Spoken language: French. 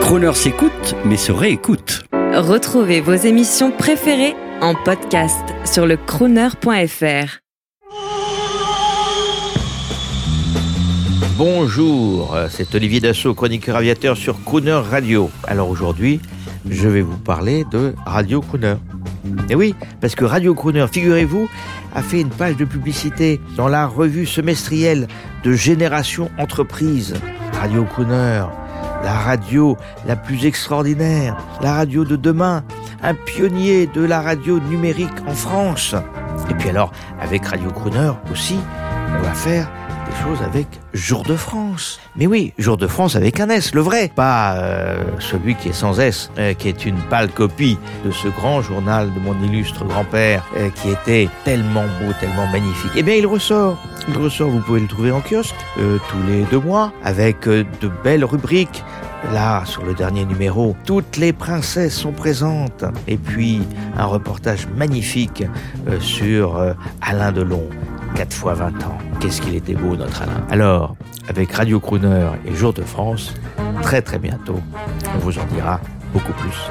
Croner s'écoute, mais se réécoute. Retrouvez vos émissions préférées en podcast sur le crooner.fr. Bonjour, c'est Olivier Dassault, chroniqueur aviateur sur Crooner Radio. Alors aujourd'hui, je vais vous parler de Radio Crooner. Et oui, parce que Radio Crooner, figurez-vous, a fait une page de publicité dans la revue semestrielle de Génération Entreprise. Radio Crooner, la radio la plus extraordinaire, la radio de demain, un pionnier de la radio numérique en France. Et puis alors, avec Radio Crooner aussi, on va faire des choses avec Jour de France. Mais oui, Jour de France avec un S, le vrai, pas euh, celui qui est sans S, euh, qui est une pâle copie de ce grand journal de mon illustre grand-père, euh, qui était tellement beau, tellement magnifique. Eh bien, il ressort. Il ressort, vous pouvez le trouver en kiosque tous les deux mois, avec de belles rubriques Là, sur le dernier numéro, toutes les princesses sont présentes. Et puis, un reportage magnifique sur Alain Delon. 4 fois 20 ans. Qu'est-ce qu'il était beau, notre Alain. Alors, avec Radio Crooner et Jour de France, très très bientôt, on vous en dira beaucoup plus.